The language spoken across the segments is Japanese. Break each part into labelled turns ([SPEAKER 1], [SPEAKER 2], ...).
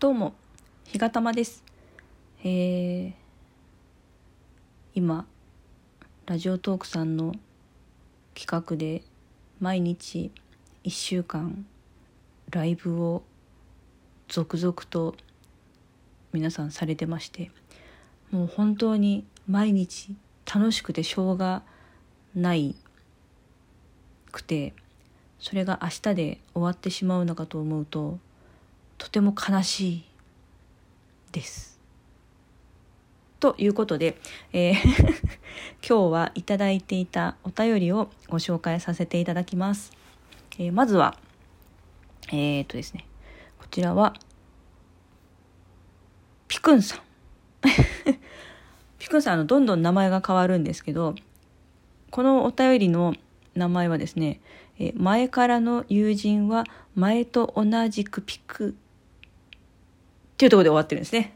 [SPEAKER 1] どうも、ひがたまです。えー、今、ラジオトークさんの企画で毎日1週間ライブを続々と皆さんされてましてもう本当に毎日楽しくてしょうがないくてそれが明日で終わってしまうのかと思うととても悲しいです。ということで、えー 今日はいただいていたお便りをご紹介させていただきます。えー、まずは、えー、っとですね、こちらは、ピクンさん。ピクンさん、あの、どんどん名前が変わるんですけど、このお便りの名前はですね、え前からの友人は前と同じくピクっていうところで終わってるんですね。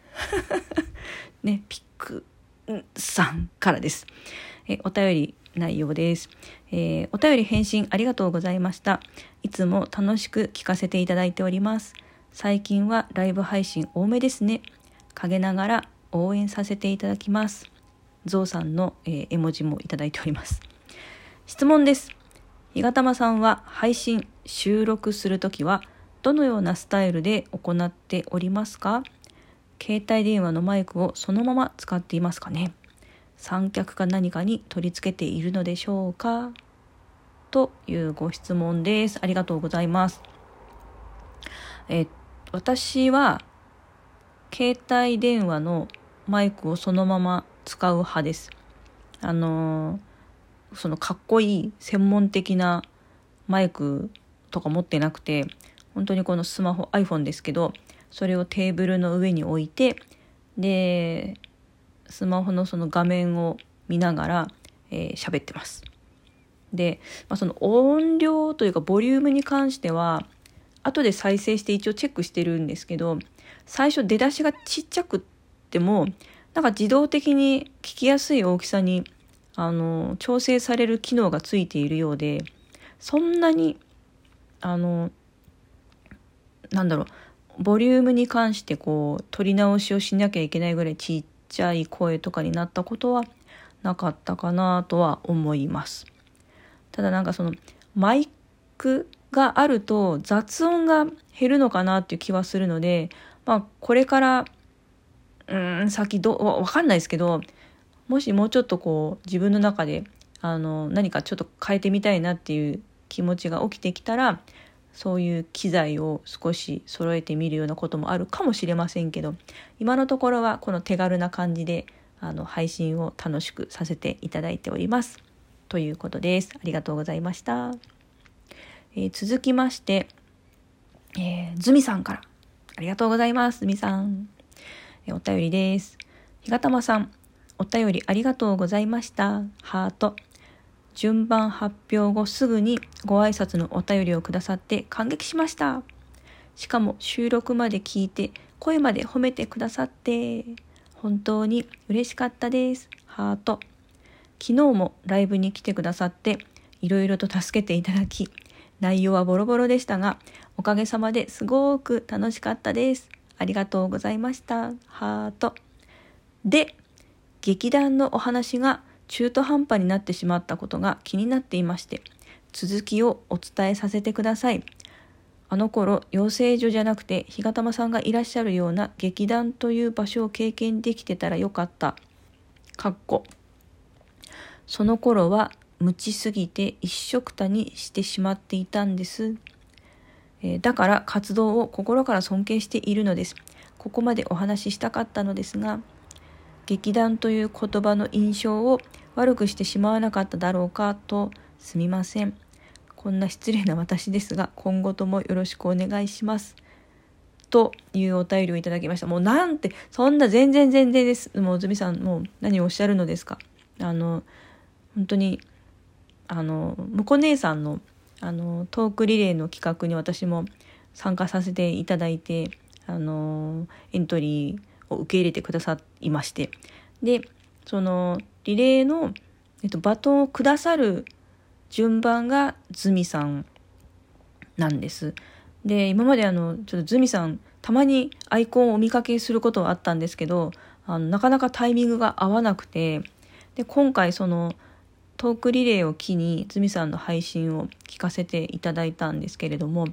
[SPEAKER 1] ね、ピックさんからです。えお便り内容です、えー、お便り返信ありがとうございました。いつも楽しく聞かせていただいております。最近はライブ配信多めですね。陰ながら応援させていただきます。ゾウさんの、えー、絵文字もいただいております。質問です。ひがたまさんは配信、収録するときはどのようなスタイルで行っておりますか？携帯電話のマイクをそのまま使っていますかね？三脚か何かに取り付けているのでしょうか？というご質問です。ありがとうございます。え私は携帯電話のマイクをそのまま使う派です。あのそのかっこいい専門的なマイクとか持ってなくて本当にこのスマホ iPhone ですけどそれをテーブルの上に置いてでスマホのその画面を見ながらえー、ってます。で、まあ、その音量というかボリュームに関しては後で再生して一応チェックしてるんですけど最初出だしがちっちゃくってもなんか自動的に聞きやすい大きさにあの調整される機能がついているようでそんなにあのなんだろうボリュームに関してこう取り直しをしなきゃいけないぐらいちっちゃい声とかになったことはなかったかなとは思います。ただなんかそのマイクがあると雑音が減るのかなっていう気はするので、まあこれからうん先どわかんないですけどもしもうちょっとこう自分の中であの何かちょっと変えてみたいなっていう気持ちが起きてきたらそういう機材を少し揃えてみるようなこともあるかもしれませんけど今のところはこの手軽な感じであの配信を楽しくさせていただいております。ということです。ありがとうございました。えー、続きまして、えー、ズミさんから。ありがとうございます。ズミさん。えー、お便りです。ひがたまさん、お便りありがとうございました。ハート。順番発表後すぐにご挨拶のお便りをくださって感激しました。しかも収録まで聞いて声まで褒めてくださって本当に嬉しかったです。ハート。昨日もライブに来てくださっていろいろと助けていただき内容はボロボロでしたがおかげさまですごく楽しかったです。ありがとうございました。ハート。で、劇団のお話が中途半端になってしまったことが気になっていまして、続きをお伝えさせてください。あの頃、養成所じゃなくて、日がたまさんがいらっしゃるような劇団という場所を経験できてたらよかった。かっこ。その頃は、無知すぎて一緒くたにしてしまっていたんです。えー、だから活動を心から尊敬しているのです。ここまでお話ししたかったのですが、劇団という言葉の印象を悪くしてしまわなかっただろうかとすみません。こんな失礼な私ですが、今後ともよろしくお願いします。というお便りをいただきました。もうなんて、そんな全然全然です。もう、ずみさん、もう何をおっしゃるのですか。あの、本当に、あの、むこ姉さんの、あの、トークリレーの企画に私も参加させていただいて、あの、エントリーを受け入れてくださいまして。で、その、リレーの、えっと、バトンをくださる順番がズミさんなんです。で今まであのちょっとズミさんたまにアイコンをお見かけすることはあったんですけどあのなかなかタイミングが合わなくてで今回そのトークリレーを機にズミさんの配信を聞かせていただいたんですけれども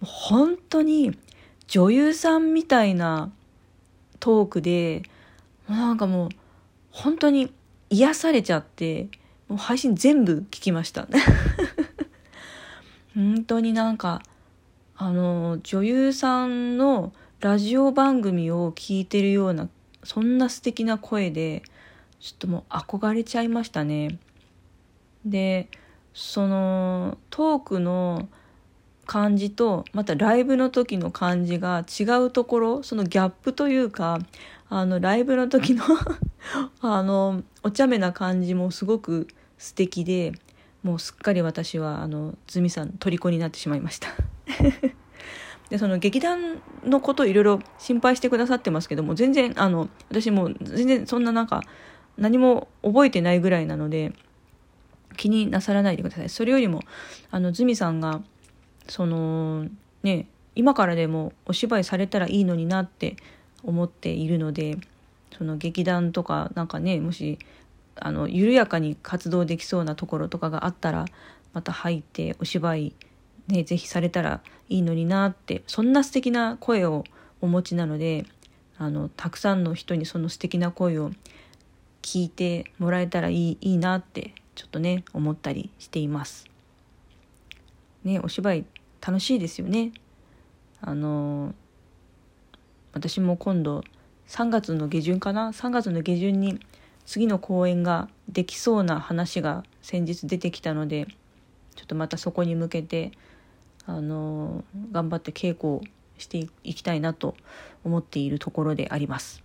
[SPEAKER 1] 本当に女優さんみたいなトークでもうなんかもう本当に癒されちゃってもう配信全部聞きました 本当になんかあの女優さんのラジオ番組を聞いてるようなそんな素敵な声でちょっともう憧れちゃいましたね。でそのトークの感じとまたライブの時の感じが違うところそのギャップというかあのライブの時の あのお茶目な感じもすごく素敵でもうすっかり私はあのズミさん虜になってしまいました。でその劇団のこといろいろ心配してくださってますけども全然あの私も全然そんななんか何も覚えてないぐらいなので気になさらないでください。それよりもあのズミさんがそのね今からでもお芝居されたらいいのになって思っているのでその劇団とかなんかねもしあの緩やかに活動できそうなところとかがあったらまた入ってお芝居ね是非されたらいいのになってそんな素敵な声をお持ちなのであのたくさんの人にその素敵な声を聞いてもらえたらいいいいなってちょっとね思ったりしています。ねお芝居楽しいですよね。あの私も今度3月の下旬かな？3月の下旬に次の公演ができそうな話が先日出てきたのでちょっとまたそこに向けてあの頑張って稽古をしていきたいなと思っているところであります。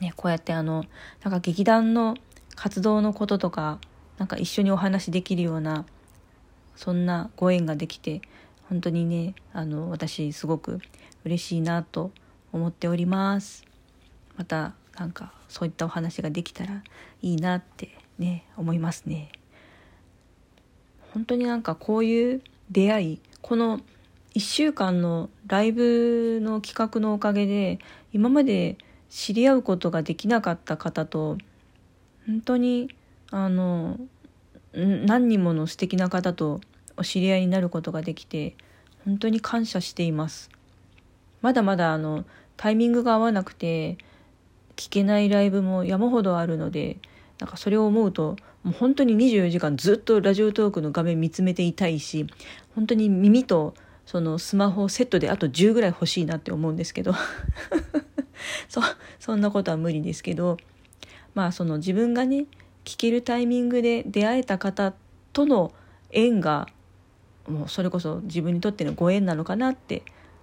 [SPEAKER 1] ね、こうやってあのなんか劇団の活動のこととかなんか一緒にお話できるようなそんなご縁ができて本当にねあの私すごく嬉しいなと思っております。またなんかそういったお話ができたらいいなってね思いますね。本当になんかこういう出会いこの1週間のライブの企画のおかげで今まで知り合うことができなかった方と本当にあの何人もの素敵な方とお知り合いになることができて本当に感謝しています。まだまだあのタイミングが合わなくて聞けないライブも山ほどあるのでなんかそれを思うともう本当に24時間ずっとラジオトークの画面見つめていたいし本当に耳とそのスマホセットであと10ぐらい欲しいなって思うんですけど。そそんなことは無理ですけどまあその自分がね聞けるタイミングで出会えた方との縁がもうそれこそ自分にとってのご縁なのかなって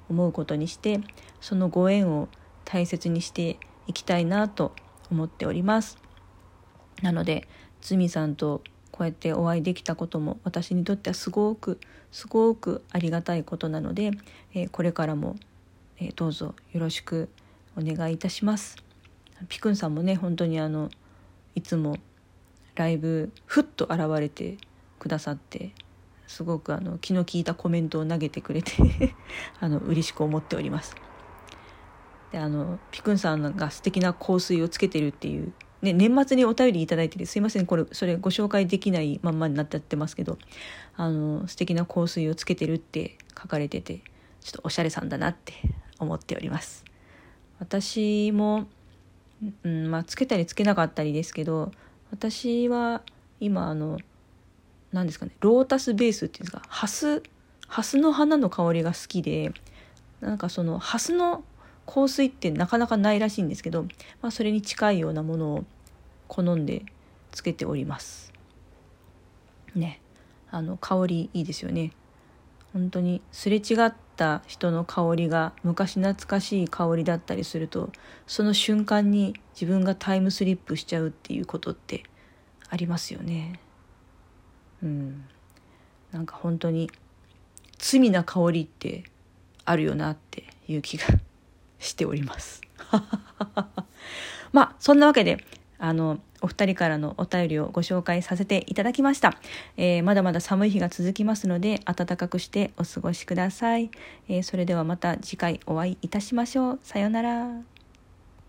[SPEAKER 1] 思うことにしてそのご縁を大切にしていきたいなと思っております。なのでズミさんとこうやってお会いできたことも私にとってはすごくすごくありがたいことなので、えー、これからも、えー、どうぞよろしくお願いいたします。ピクンさんもね本当にあのいつもライブふっと現れてくださってすごくあの気の利いたコメントを投げてくれて あの嬉しく思っております。であのピクンさんが素敵な香水をつけてるっていう、ね、年末にお便り頂いててすいませんこれそれご紹介できないまんまになっちゃってますけどあの素敵な香水をつけてるって書かれててちょっとおしゃれさんだなって 思っております。私も、うんまあ、つけたりつけなかったりですけど私は今あの何ですかねロータスベースっていうんですかハスハスの花の香りが好きでなんかそのハスの香水ってなかなかないらしいんですけど、まあ、それに近いようなものを好んでつけております。ね。あの香りいいですよね。本当にすれ違った人の香りが昔懐かしい香りだったりするとその瞬間に自分がタイムスリップしちゃうっていうことってありますよね。うん、なんか本当に罪な香りってあるよなっていう気がしております。まあそんなわけであのお二人からのお便りをご紹介させていただきました、えー、まだまだ寒い日が続きますので暖かくしてお過ごしください、えー、それではまた次回お会いいたしましょう。さようなら。